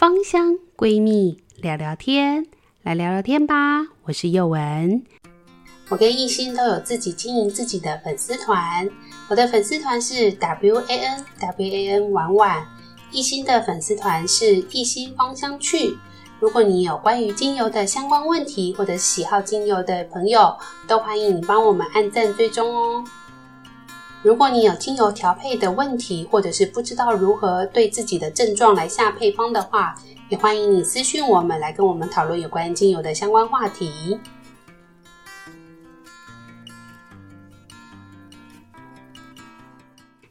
芳香闺蜜聊聊天，来聊聊天吧。我是宥雯，我跟艺兴都有自己经营自己的粉丝团。我的粉丝团是 W A N W A N 婉婉，艺兴的粉丝团是艺兴芳香趣。如果你有关于精油的相关问题，或者喜好精油的朋友，都欢迎你帮我们按赞追踪哦。如果你有精油调配的问题，或者是不知道如何对自己的症状来下配方的话，也欢迎你私讯我们来跟我们讨论有关精油的相关话题。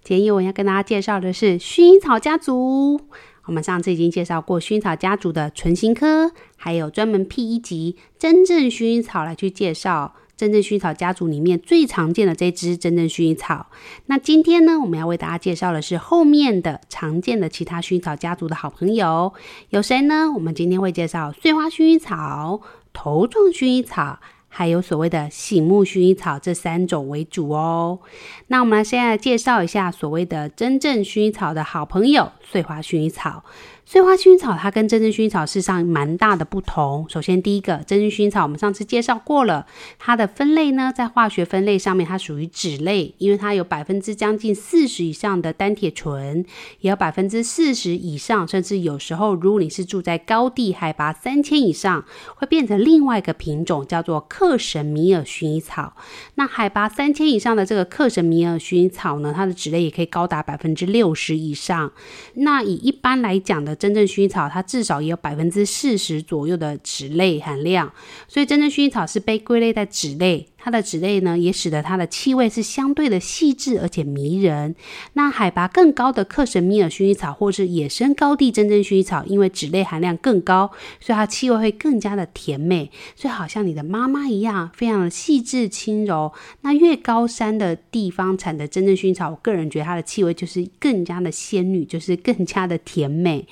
今天我要跟大家介绍的是薰衣草家族。我们上次已经介绍过薰衣草家族的纯新科，还有专门辟一集真正薰衣草来去介绍。真正薰衣草家族里面最常见的这支真正薰衣草。那今天呢，我们要为大家介绍的是后面的常见的其他薰衣草家族的好朋友，有谁呢？我们今天会介绍碎花薰衣草、头状薰衣草，还有所谓的醒目薰衣草这三种为主哦。那我们现在介绍一下所谓的真正薰衣草的好朋友——碎花薰衣草。碎花薰衣草它跟真正薰衣草事实上蛮大的不同。首先，第一个，真正薰衣草我们上次介绍过了，它的分类呢，在化学分类上面它属于脂类，因为它有百分之将近四十以上的单铁醇，也有百分之四十以上，甚至有时候如果你是住在高地，海拔三千以上，会变成另外一个品种，叫做克什米尔薰衣草。那海拔三千以上的这个克什米尔薰衣草呢，它的脂类也可以高达百分之六十以上。那以一般来讲的。真正薰衣草，它至少也有百分之四十左右的脂类含量，所以真正薰衣草是被归类在脂类。它的脂类呢，也使得它的气味是相对的细致而且迷人。那海拔更高的克什米尔薰衣草，或是野生高地真正薰衣草，因为脂类含量更高，所以它气味会更加的甜美，所以好像你的妈妈一样，非常的细致轻柔。那越高山的地方产的真正薰衣草，我个人觉得它的气味就是更加的仙女，就是更加的甜美。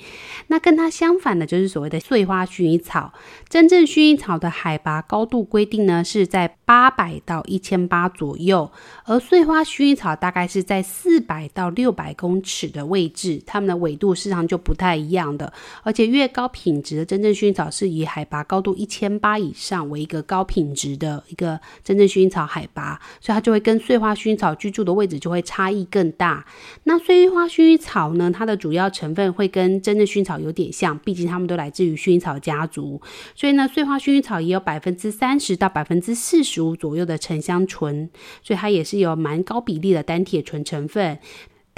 那跟它相反的，就是所谓的碎花薰衣草。真正薰衣草的海拔高度规定呢，是在八百到一千八左右，而碎花薰衣草大概是在四百到六百公尺的位置，它们的纬度市场就不太一样的。而且越高品质的真正薰衣草是以海拔高度一千八以上为一个高品质的一个真正薰衣草海拔，所以它就会跟碎花薰衣草居住的位置就会差异更大。那碎花薰衣草呢，它的主要成分会跟真正薰衣草有点像，毕竟它们都来自于薰衣草家族，所以呢，碎花薰衣草也有百分之三十到百分之四十五左左右的。沉香醇，所以它也是有蛮高比例的单铁醇成分。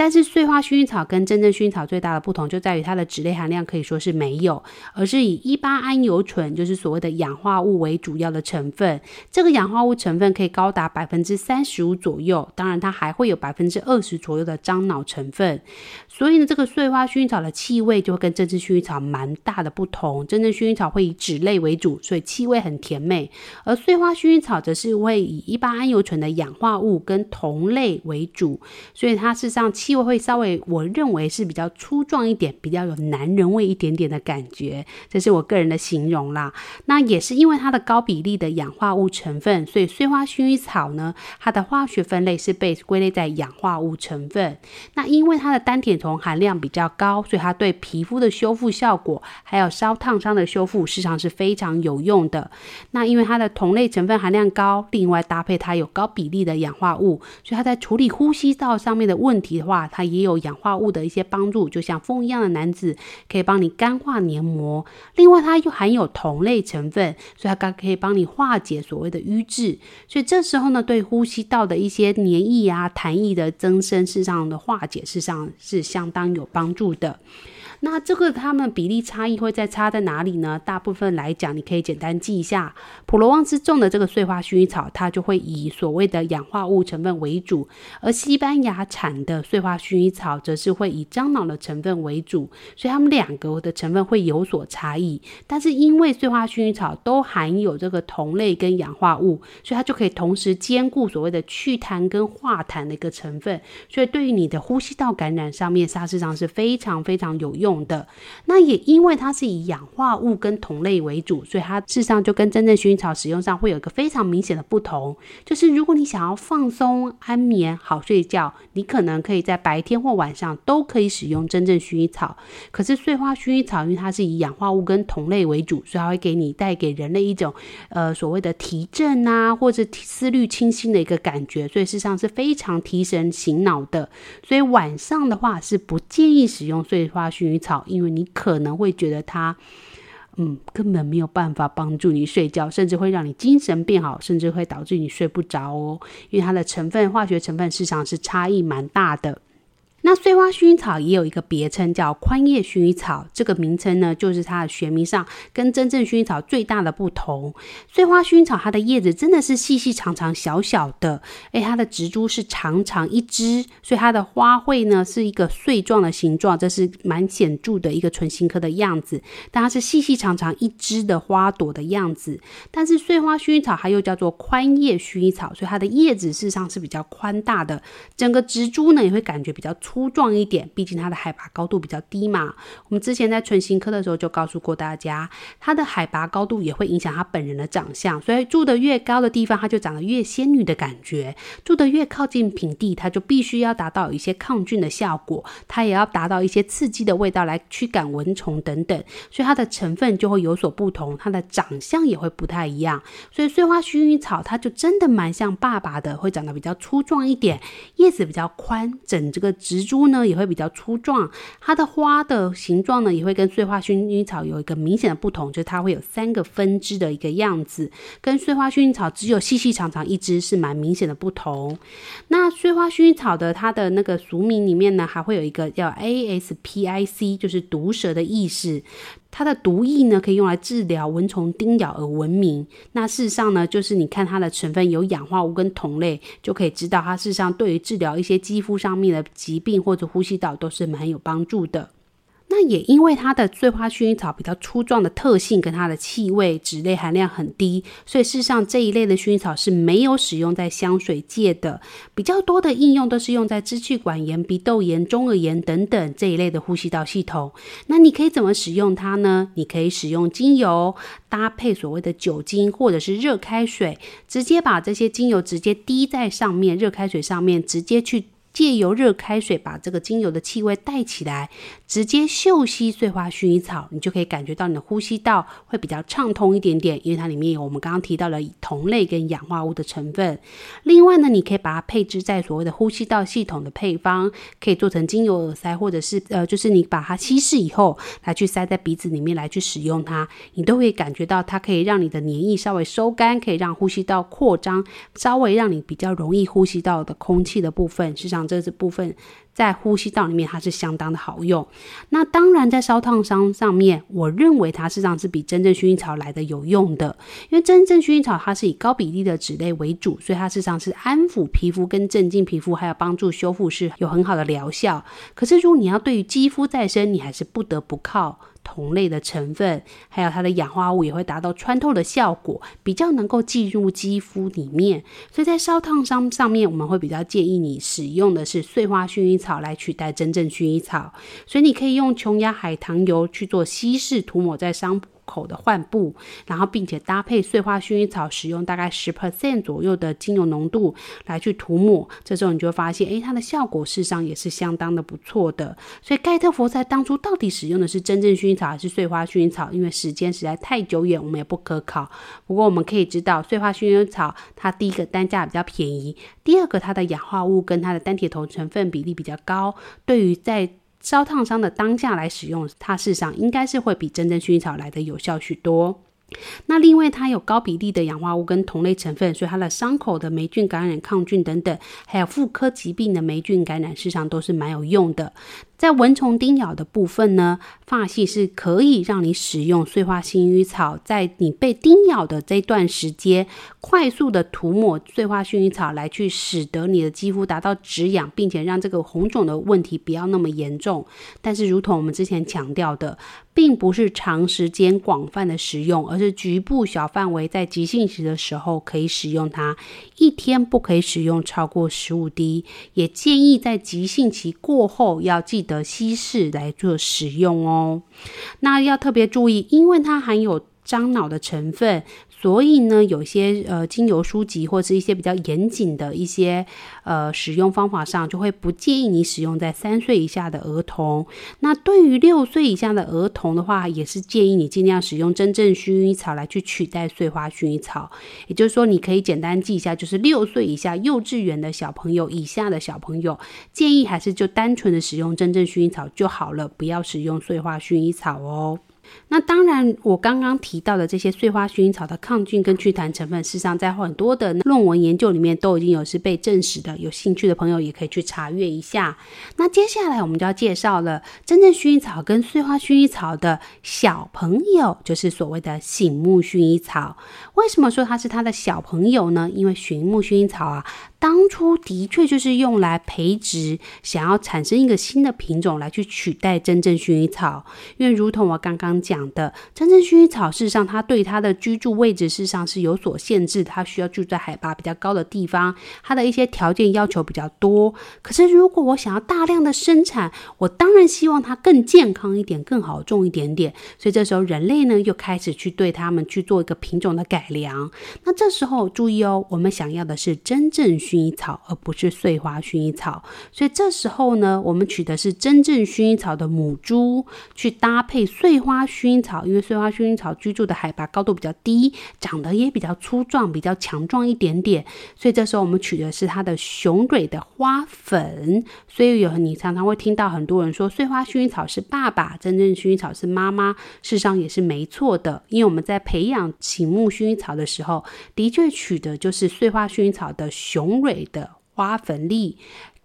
但是碎花薰衣草跟真正薰衣草最大的不同就在于它的脂类含量可以说是没有，而是以一八桉油醇，就是所谓的氧化物为主要的成分。这个氧化物成分可以高达百分之三十五左右，当然它还会有百分之二十左右的樟脑成分。所以呢，这个碎花薰衣草的气味就会跟真正薰衣草蛮大的不同。真正薰衣草会以脂类为主，所以气味很甜美；而碎花薰衣草则是会以一八桉油醇的氧化物跟酮类为主，所以它事实上。就会稍微，我认为是比较粗壮一点，比较有男人味一点点的感觉，这是我个人的形容啦。那也是因为它的高比例的氧化物成分，所以碎花薰衣草呢，它的化学分类是被归类在氧化物成分。那因为它的单萜酮含量比较高，所以它对皮肤的修复效果，还有烧烫伤的修复，事实上是非常有用的。那因为它的酮类成分含量高，另外搭配它有高比例的氧化物，所以它在处理呼吸道上面的问题的话，它也有氧化物的一些帮助，就像风一样的男子可以帮你干化黏膜。另外，它又含有同类成分，所以它可以帮你化解所谓的瘀滞。所以这时候呢，对呼吸道的一些黏液啊、痰液的增生，事实上的化解，事实上是相当有帮助的。那这个它们比例差异会在差在哪里呢？大部分来讲，你可以简单记一下，普罗旺斯种的这个碎花薰衣草，它就会以所谓的氧化物成分为主；而西班牙产的碎花薰衣草，则是会以樟脑的成分为主。所以它们两个的成分会有所差异。但是因为碎花薰衣草都含有这个酮类跟氧化物，所以它就可以同时兼顾所谓的祛痰跟化痰的一个成分。所以对于你的呼吸道感染上面，它事实上是非常非常有用。用的。那也因为它是以氧化物跟同类为主，所以它事实上就跟真正薰衣草使用上会有一个非常明显的不同。就是如果你想要放松、安眠、好睡觉，你可能可以在白天或晚上都可以使用真正薰衣草。可是碎花薰衣草，因为它是以氧化物跟同类为主，所以它会给你带给人类一种呃所谓的提振啊，或者思虑清新的一个感觉，所以事实上是非常提神醒脑的。所以晚上的话是不建议使用碎花薰衣草，因为你可能会觉得它，嗯，根本没有办法帮助你睡觉，甚至会让你精神变好，甚至会导致你睡不着哦。因为它的成分，化学成分，市场是差异蛮大的。那碎花薰衣草也有一个别称叫宽叶薰衣草，这个名称呢，就是它的学名上跟真正薰衣草最大的不同。碎花薰衣草它的叶子真的是细细长长小小的，诶，它的植株是长长一支，所以它的花卉呢是一个穗状的形状，这是蛮显著的一个唇形科的样子。但它是细细长长一支的花朵的样子。但是碎花薰衣草它又叫做宽叶薰衣草，所以它的叶子事实上是比较宽大的，整个植株呢也会感觉比较粗。粗壮一点，毕竟它的海拔高度比较低嘛。我们之前在唇形科的时候就告诉过大家，它的海拔高度也会影响它本人的长相。所以住得越高的地方，它就长得越仙女的感觉；住得越靠近平地，它就必须要达到一些抗菌的效果，它也要达到一些刺激的味道来驱赶蚊虫等等。所以它的成分就会有所不同，它的长相也会不太一样。所以碎花薰衣草它就真的蛮像爸爸的，会长得比较粗壮一点，叶子比较宽，整这个植。植株呢也会比较粗壮，它的花的形状呢也会跟碎花薰衣草有一个明显的不同，就是它会有三个分支的一个样子，跟碎花薰衣草只有细细长长一支是蛮明显的不同。那碎花薰衣草的它的那个俗名里面呢，还会有一个叫 ASPIC，就是毒蛇的意思。它的毒液呢，可以用来治疗蚊虫叮咬而闻名。那事实上呢，就是你看它的成分有氧化物跟酮类，就可以知道它事实上对于治疗一些肌肤上面的疾病或者呼吸道都是蛮有帮助的。那也因为它的醉花薰衣草比较粗壮的特性，跟它的气味脂类含量很低，所以事实上这一类的薰衣草是没有使用在香水界的。比较多的应用都是用在支气管炎、鼻窦炎、中耳炎等等这一类的呼吸道系统。那你可以怎么使用它呢？你可以使用精油搭配所谓的酒精或者是热开水，直接把这些精油直接滴在上面，热开水上面直接去。借由热开水把这个精油的气味带起来，直接嗅吸碎花薰衣草，你就可以感觉到你的呼吸道会比较畅通一点点，因为它里面有我们刚刚提到的酮类跟氧化物的成分。另外呢，你可以把它配置在所谓的呼吸道系统的配方，可以做成精油耳塞，或者是呃，就是你把它稀释以后来去塞在鼻子里面来去使用它，你都会感觉到它可以让你的黏液稍微收干，可以让呼吸道扩张，稍微让你比较容易呼吸到的空气的部分，实际上。这这部分在呼吸道里面，它是相当的好用。那当然，在烧烫伤上面，我认为它事实上是比真正薰衣草来的有用的。因为真正薰衣草它是以高比例的脂类为主，所以它事实上是安抚皮肤跟镇静皮肤，还有帮助修复是有很好的疗效。可是，如果你要对于肌肤再生，你还是不得不靠。同类的成分，还有它的氧化物也会达到穿透的效果，比较能够进入肌肤里面。所以在烧烫伤上面，我们会比较建议你使用的是碎花薰衣草来取代真正薰衣草。所以你可以用琼崖海棠油去做稀释涂抹在伤口的患部，然后并且搭配碎花薰衣草，使用大概十 percent 左右的精油浓度来去涂抹，这时候你就会发现，诶，它的效果事实上也是相当的不错的。所以盖特佛在当初到底使用的是真正薰衣草还是碎花薰衣草？因为时间实在太久远，我们也不可考。不过我们可以知道，碎花薰衣草它第一个单价比较便宜，第二个它的氧化物跟它的单萜烃成分比例比较高，对于在烧烫伤的当下来使用，它事实上应该是会比真正薰衣草来的有效许多。那另外，它有高比例的氧化物跟同类成分，所以它的伤口的霉菌感染、抗菌等等，还有妇科疾病的霉菌感染，事实上都是蛮有用的。在蚊虫叮咬的部分呢，发系是可以让你使用碎花薰衣草，在你被叮咬的这段时间，快速的涂抹碎花薰衣草，来去使得你的肌肤达到止痒，并且让这个红肿的问题不要那么严重。但是，如同我们之前强调的，并不是长时间广泛的使用，而是局部小范围在急性期的时候可以使用它。一天不可以使用超过十五滴，也建议在急性期过后要记。的稀释来做使用哦。那要特别注意，因为它含有樟脑的成分。所以呢，有些呃精油书籍或是一些比较严谨的一些呃使用方法上，就会不建议你使用在三岁以下的儿童。那对于六岁以下的儿童的话，也是建议你尽量使用真正薰衣草来去取代碎花薰衣草。也就是说，你可以简单记一下，就是六岁以下幼稚园的小朋友以下的小朋友，建议还是就单纯的使用真正薰衣草就好了，不要使用碎花薰衣草哦。那当然，我刚刚提到的这些碎花薰衣草的抗菌跟祛痰成分，事实上在很多的论文研究里面都已经有是被证实的。有兴趣的朋友也可以去查阅一下。那接下来我们就要介绍了真正薰衣草跟碎花薰衣草的小朋友，就是所谓的醒目薰衣草。为什么说它是它的小朋友呢？因为醒目薰衣草啊。当初的确就是用来培植，想要产生一个新的品种来去取代真正薰衣草。因为如同我刚刚讲的，真正薰衣草事实上它对它的居住位置事实上是有所限制，它需要住在海拔比较高的地方，它的一些条件要求比较多。可是如果我想要大量的生产，我当然希望它更健康一点，更好种一点点。所以这时候人类呢又开始去对它们去做一个品种的改良。那这时候注意哦，我们想要的是真正薰衣草，而不是碎花薰衣草，所以这时候呢，我们取的是真正薰衣草的母株，去搭配碎花薰衣草，因为碎花薰衣草居住的海拔高度比较低，长得也比较粗壮，比较强壮一点点，所以这时候我们取的是它的雄蕊的花粉。所以有你常常会听到很多人说，碎花薰衣草是爸爸，真正薰衣草是妈妈，事实上也是没错的，因为我们在培养醒目薰衣草的时候，的确取的就是碎花薰衣草的雄。蕊的花粉粒。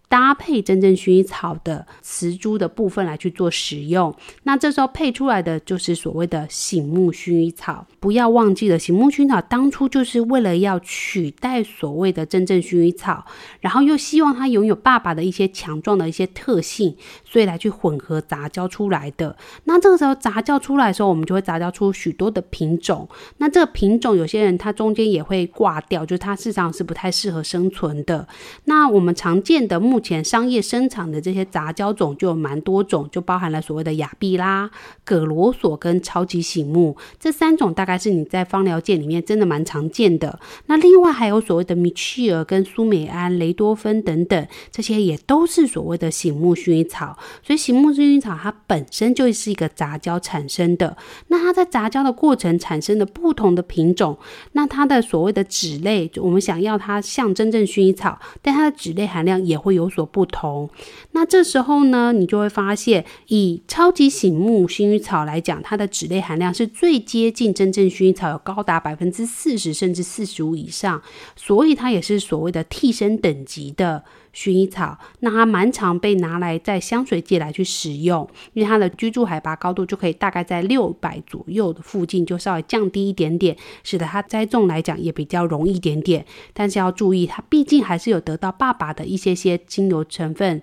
搭配真正薰衣草的雌株的部分来去做使用，那这时候配出来的就是所谓的醒目薰衣草。不要忘记了，醒目薰衣草当初就是为了要取代所谓的真正薰衣草，然后又希望它拥有爸爸的一些强壮的一些特性，所以来去混合杂交出来的。那这个时候杂交出来的时候，我们就会杂交出许多的品种。那这个品种有些人它中间也会挂掉，就是它事实上是不太适合生存的。那我们常见的目目前商业生产的这些杂交种就有蛮多种，就包含了所谓的亚碧拉、葛罗索跟超级醒目这三种，大概是你在芳疗界里面真的蛮常见的。那另外还有所谓的米契尔跟苏美安、雷多芬等等，这些也都是所谓的醒目薰衣草。所以醒目薰衣草它本身就是一个杂交产生的。那它在杂交的过程产生的不同的品种，那它的所谓的脂类，我们想要它像真正薰衣草，但它的脂类含量也会有。有所不同，那这时候呢，你就会发现，以超级醒目薰衣草来讲，它的脂类含量是最接近真正薰衣草，有高达百分之四十甚至四十五以上，所以它也是所谓的替身等级的。薰衣草，那它蛮常被拿来在香水界来去使用，因为它的居住海拔高度就可以大概在六百左右的附近，就稍微降低一点点，使得它栽种来讲也比较容易一点点。但是要注意，它毕竟还是有得到爸爸的一些些精油成分。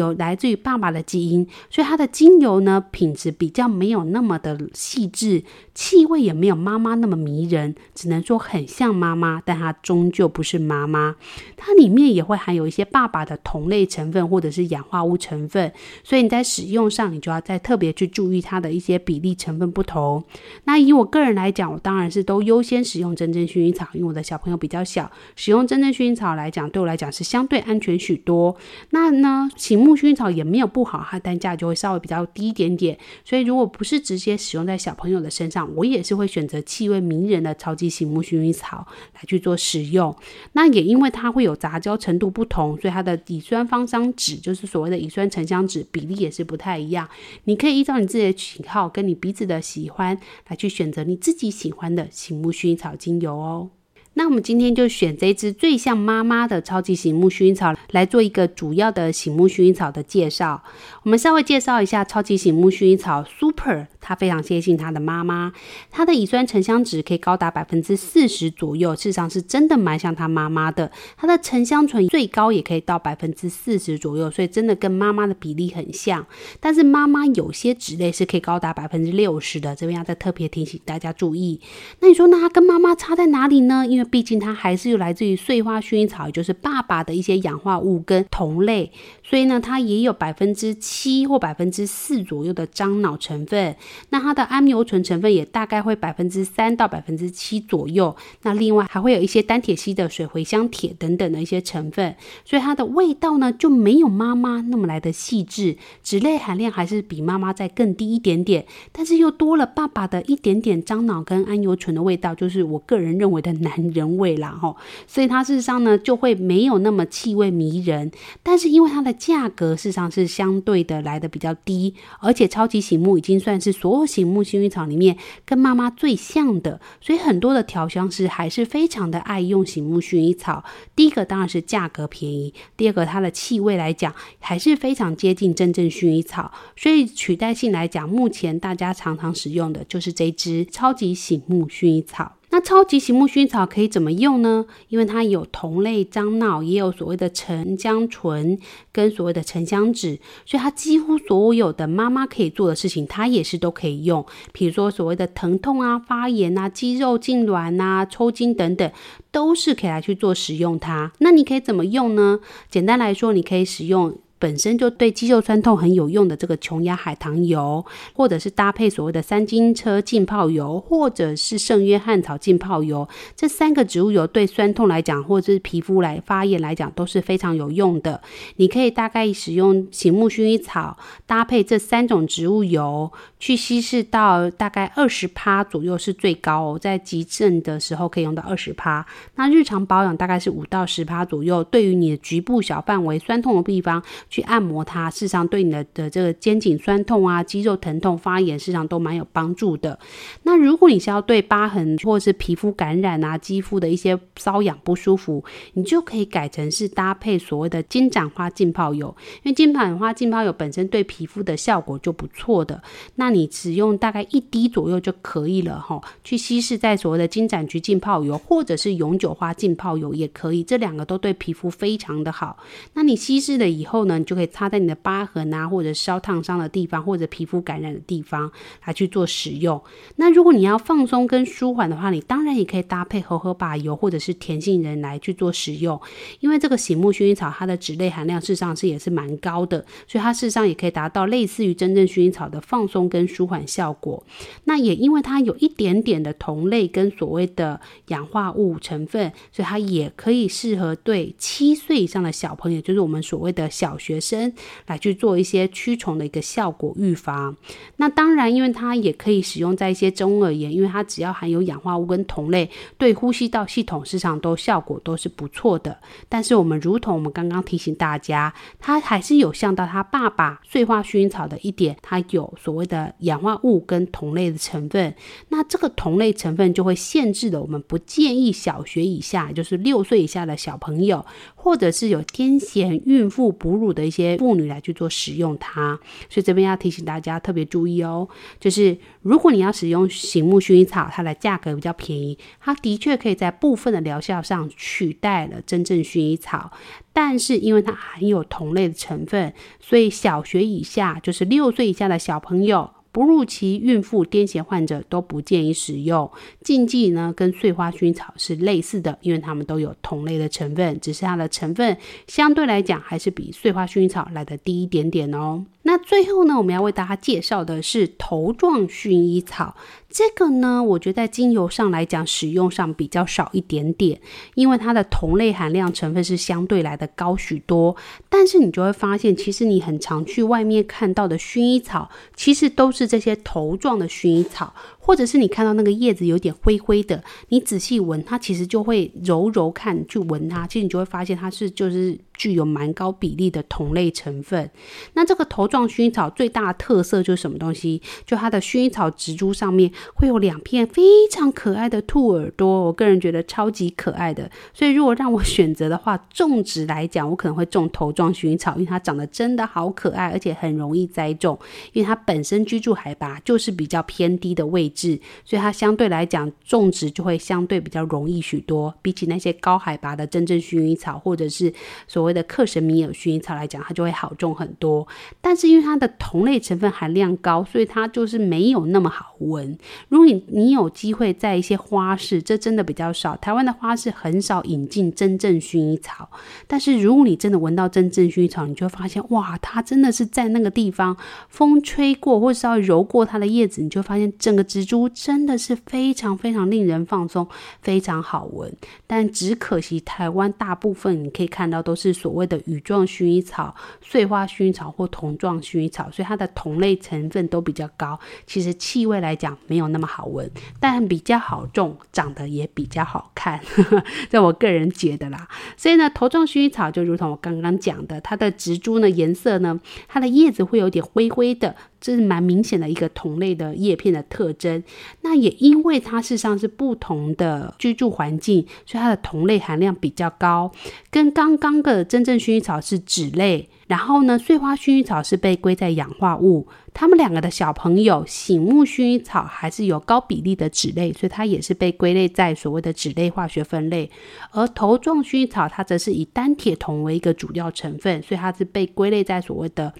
有来自于爸爸的基因，所以它的精油呢，品质比较没有那么的细致，气味也没有妈妈那么迷人，只能说很像妈妈，但它终究不是妈妈。它里面也会含有一些爸爸的同类成分或者是氧化物成分，所以你在使用上，你就要再特别去注意它的一些比例成分不同。那以我个人来讲，我当然是都优先使用真正薰衣草，因为我的小朋友比较小，使用真正薰衣草来讲，对我来讲是相对安全许多。那呢，请。木薰衣草也没有不好，它单价就会稍微比较低一点点。所以如果不是直接使用在小朋友的身上，我也是会选择气味迷人的超级醒目薰衣草来去做使用。那也因为它会有杂交程度不同，所以它的乙酸芳香酯，就是所谓的乙酸沉香酯比例也是不太一样。你可以依照你自己的喜好跟你彼此的喜欢来去选择你自己喜欢的醒目薰衣草精油哦。那我们今天就选这支最像妈妈的超级醒目薰衣草来做一个主要的醒目薰衣草的介绍。我们稍微介绍一下超级醒目薰衣草 Super。它非常接近它的妈妈，它的乙酸沉香酯可以高达百分之四十左右，事实上是真的蛮像它妈妈的。它的沉香醇最高也可以到百分之四十左右，所以真的跟妈妈的比例很像。但是妈妈有些脂类是可以高达百分之六十的，这边要再特别提醒大家注意。那你说，那它跟妈妈差在哪里呢？因为毕竟它还是有来自于碎花薰衣草，也就是爸爸的一些氧化物跟同类，所以呢，它也有百分之七或百分之四左右的樟脑成分。那它的桉油醇成分也大概会百分之三到百分之七左右。那另外还会有一些单铁烯的水茴香铁等等的一些成分，所以它的味道呢就没有妈妈那么来的细致，脂类含量还是比妈妈再更低一点点，但是又多了爸爸的一点点樟脑跟桉油醇的味道，就是我个人认为的男人味啦吼，所以它事实上呢就会没有那么气味迷人，但是因为它的价格事实上是相对的来的比较低，而且超级醒目已经算是所有醒目薰衣草里面跟妈妈最像的，所以很多的调香师还是非常的爱用醒目薰衣草。第一个当然是价格便宜，第二个它的气味来讲还是非常接近真正薰衣草，所以取代性来讲，目前大家常常使用的就是这支超级醒目薰衣草。那超级醒目薰草可以怎么用呢？因为它有同类樟脑，也有所谓的沉香醇跟所谓的沉香酯，所以它几乎所有的妈妈可以做的事情，它也是都可以用。比如说所谓的疼痛啊、发炎啊、肌肉痉挛啊、抽筋等等，都是可以来去做使用它。那你可以怎么用呢？简单来说，你可以使用。本身就对肌肉酸痛很有用的这个琼崖海棠油，或者是搭配所谓的三金车浸泡油，或者是圣约翰草浸泡油，这三个植物油对酸痛来讲，或者是皮肤来发炎来讲都是非常有用的。你可以大概使用醒目薰衣草搭配这三种植物油，去稀释到大概二十趴左右是最高哦，在急症的时候可以用到二十趴。那日常保养大概是五到十趴左右，对于你的局部小范围酸痛的地方。去按摩它，事实上对你的的这个肩颈酸痛啊、肌肉疼痛、发炎，事实上都蛮有帮助的。那如果你是要对疤痕或者是皮肤感染啊、肌肤的一些瘙痒不舒服，你就可以改成是搭配所谓的金盏花浸泡油，因为金盏花浸泡油本身对皮肤的效果就不错的。那你只用大概一滴左右就可以了哈，去稀释在所谓的金盏菊浸泡油或者是永久花浸泡油也可以，这两个都对皮肤非常的好。那你稀释了以后呢，你就可以擦在你的疤痕啊，或者烧烫伤的地方，或者皮肤感染的地方来去做使用。那如果你要放松跟舒缓的话，你当然也可以搭配荷荷巴油或者是甜杏仁来去做使用。因为这个醒目薰衣草它的脂类含量事实上是也是蛮高的，所以它事实上也可以达到类似于真正薰衣草的放松跟舒缓效果。那也因为它有一点点的同类跟所谓的氧化物成分，所以它也可以适合对七岁以上的小朋友，就是我们所谓的小学。学生来去做一些驱虫的一个效果预防，那当然，因为它也可以使用在一些中耳炎，因为它只要含有氧化物跟酮类，对呼吸道系统市场都效果都是不错的。但是我们如同我们刚刚提醒大家，它还是有像到它爸爸碎花薰衣草的一点，它有所谓的氧化物跟酮类的成分。那这个酮类成分就会限制了我们不建议小学以下，就是六岁以下的小朋友，或者是有癫痫、孕妇、哺乳的。的一些妇女来去做使用它，所以这边要提醒大家特别注意哦，就是如果你要使用醒目薰衣草，它的价格比较便宜，它的确可以在部分的疗效上取代了真正薰衣草，但是因为它含有同类的成分，所以小学以下，就是六岁以下的小朋友。哺乳期孕妇、癫痫患者都不建议使用。禁忌呢，跟碎花薰衣草是类似的，因为它们都有同类的成分，只是它的成分相对来讲还是比碎花薰衣草来的低一点点哦。那最后呢，我们要为大家介绍的是头状薰衣草。这个呢，我觉得在精油上来讲，使用上比较少一点点，因为它的同类含量成分是相对来的高许多。但是你就会发现，其实你很常去外面看到的薰衣草，其实都是这些头状的薰衣草。或者是你看到那个叶子有点灰灰的，你仔细闻它，其实就会揉揉看，去闻它，其实你就会发现它是就是具有蛮高比例的同类成分。那这个头状薰衣草最大的特色就是什么东西？就它的薰衣草植株上面会有两片非常可爱的兔耳朵，我个人觉得超级可爱的。所以如果让我选择的话，种植来讲，我可能会种头状薰衣草，因为它长得真的好可爱，而且很容易栽种，因为它本身居住海拔就是比较偏低的位置。所以它相对来讲种植就会相对比较容易许多，比起那些高海拔的真正薰衣草或者是所谓的克什米尔薰衣草来讲，它就会好种很多。但是因为它的同类成分含量高，所以它就是没有那么好闻。如果你你有机会在一些花市，这真的比较少，台湾的花市很少引进真正薰衣草。但是如果你真的闻到真正薰衣草，你就会发现，哇，它真的是在那个地方风吹过或者稍微揉过它的叶子，你就发现整个植植株真的是非常非常令人放松，非常好闻。但只可惜台湾大部分你可以看到都是所谓的羽状薰衣草、碎花薰衣草或酮状薰衣草，所以它的同类成分都比较高。其实气味来讲没有那么好闻，但比较好种，长得也比较好看，这我个人觉得啦。所以呢，头状薰衣草就如同我刚刚讲的，它的植株呢颜色呢，它的叶子会有点灰灰的。这是蛮明显的一个同类的叶片的特征。那也因为它事实上是不同的居住环境，所以它的同类含量比较高。跟刚刚的真正薰衣草是脂类，然后呢，碎花薰衣草是被归在氧化物。它们两个的小朋友醒目薰衣草还是有高比例的脂类，所以它也是被归类在所谓的脂类化学分类。而头状薰衣草它则是以单铁酮为一个主要成分，所以它是被归类在所谓的。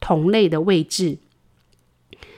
同类的位置，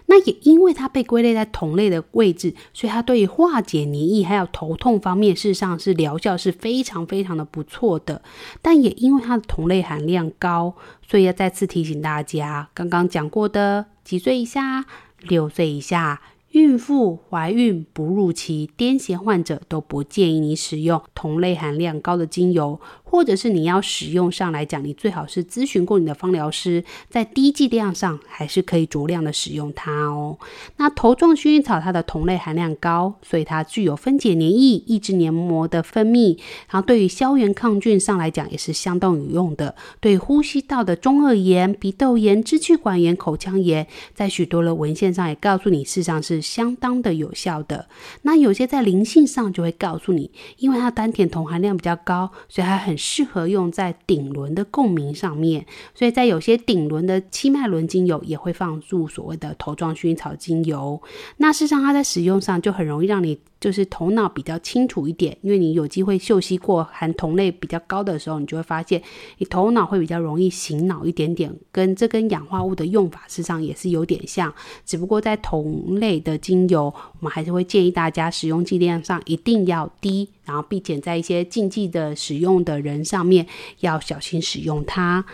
那也因为它被归类在同类的位置，所以它对于化解黏液还有头痛方面，事实上是疗效是非常非常的不错的。但也因为它的同类含量高，所以要再次提醒大家，刚刚讲过的几岁以下、六岁以下。孕妇、怀孕、哺乳期、癫痫患者都不建议你使用同类含量高的精油，或者是你要使用上来讲，你最好是咨询过你的芳疗师，在低剂量上还是可以酌量的使用它哦。那头状薰衣草它的酮类含量高，所以它具有分解黏液、抑制黏膜的分泌，然后对于消炎抗菌上来讲也是相当有用的。对呼吸道的中耳炎、鼻窦炎、支气管炎、口腔炎，在许多的文献上也告诉你，事实上是。相当的有效的，那有些在灵性上就会告诉你，因为它单萜酮含量比较高，所以它很适合用在顶轮的共鸣上面。所以在有些顶轮的七脉轮精油也会放入所谓的头状薰衣草精油。那事实上它在使用上就很容易让你。就是头脑比较清楚一点，因为你有机会嗅吸过含酮类比较高的时候，你就会发现你头脑会比较容易醒脑一点点，跟这跟氧化物的用法事实上也是有点像，只不过在同类的精油，我们还是会建议大家使用剂量上一定要低，然后并且在一些禁忌的使用的人人上面要小心使用它。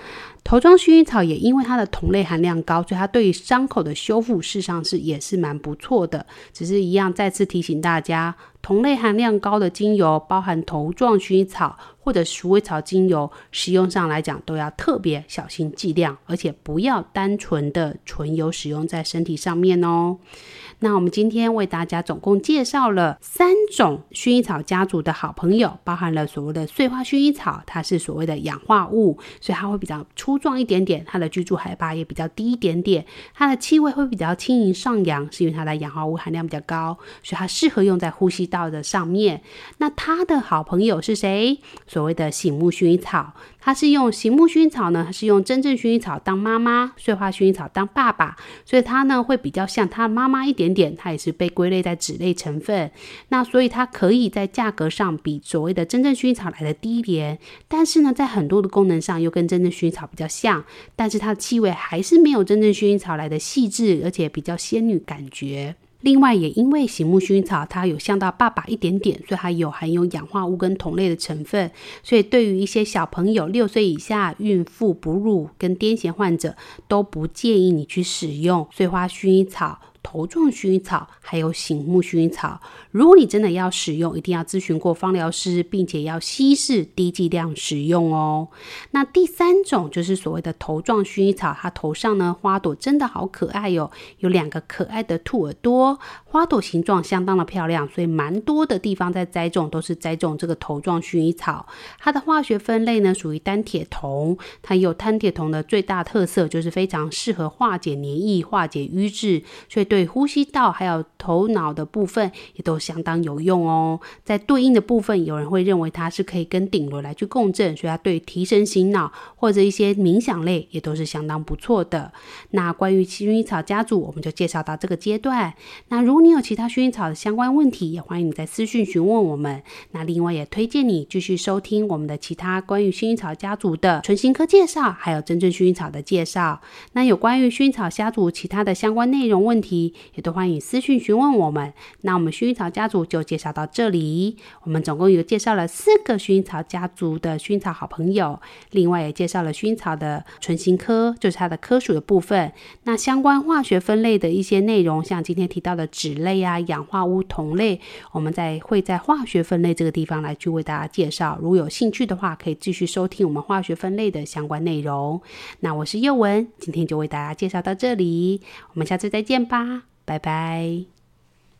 头状薰衣草也因为它的酮类含量高，所以它对于伤口的修复事实上是也是蛮不错的。只是一样，再次提醒大家，同类含量高的精油，包含头状薰衣草或者鼠尾草精油，使用上来讲都要特别小心剂量，而且不要单纯的纯油使用在身体上面哦。那我们今天为大家总共介绍了三种薰衣草家族的好朋友，包含了所谓的碎花薰衣草，它是所谓的氧化物，所以它会比较粗壮一点点，它的居住海拔也比较低一点点，它的气味会比较轻盈上扬，是因为它的氧化物含量比较高，所以它适合用在呼吸道的上面。那它的好朋友是谁？所谓的醒目薰衣草。它是用醒目薰衣草呢，它是用真正薰衣草当妈妈，碎花薰衣草当爸爸，所以它呢会比较像它妈妈一点点点，它也是被归类在脂类成分。那所以它可以在价格上比所谓的真正薰衣草来的低廉，但是呢，在很多的功能上又跟真正薰衣草比较像，但是它的气味还是没有真正薰衣草来的细致，而且比较仙女感觉。另外，也因为醒目薰衣草它有像到爸爸一点点，所以它有含有氧化物跟酮类的成分，所以对于一些小朋友六岁以下、孕妇、哺乳跟癫痫患者都不建议你去使用碎花薰衣草。头状薰衣草还有醒目薰衣草，如果你真的要使用，一定要咨询过芳疗师，并且要稀释低剂量使用哦。那第三种就是所谓的头状薰衣草，它头上呢花朵真的好可爱哟，有两个可爱的兔耳朵，花朵形状相当的漂亮，所以蛮多的地方在栽种都是栽种这个头状薰衣草。它的化学分类呢属于单铁酮，它有单铁酮的最大特色就是非常适合化解黏液、化解瘀滞，所以对。对呼吸道还有头脑的部分也都相当有用哦。在对应的部分，有人会认为它是可以跟顶轮来去共振，所以它对提神醒脑或者一些冥想类也都是相当不错的。那关于薰衣草家族，我们就介绍到这个阶段。那如果你有其他薰衣草的相关问题，也欢迎你在私讯询问我们。那另外也推荐你继续收听我们的其他关于薰衣草家族的纯新科介绍，还有真正薰衣草的介绍。那有关于薰衣草家族其他的相关内容问题，也都欢迎私讯询问我们。那我们薰衣草家族就介绍到这里。我们总共有介绍了四个薰衣草家族的薰衣草好朋友，另外也介绍了薰衣草的纯新科，就是它的科属的部分。那相关化学分类的一些内容，像今天提到的酯类啊、氧化物同类，我们在会在化学分类这个地方来去为大家介绍。如果有兴趣的话，可以继续收听我们化学分类的相关内容。那我是宥雯，今天就为大家介绍到这里，我们下次再见吧，拜拜。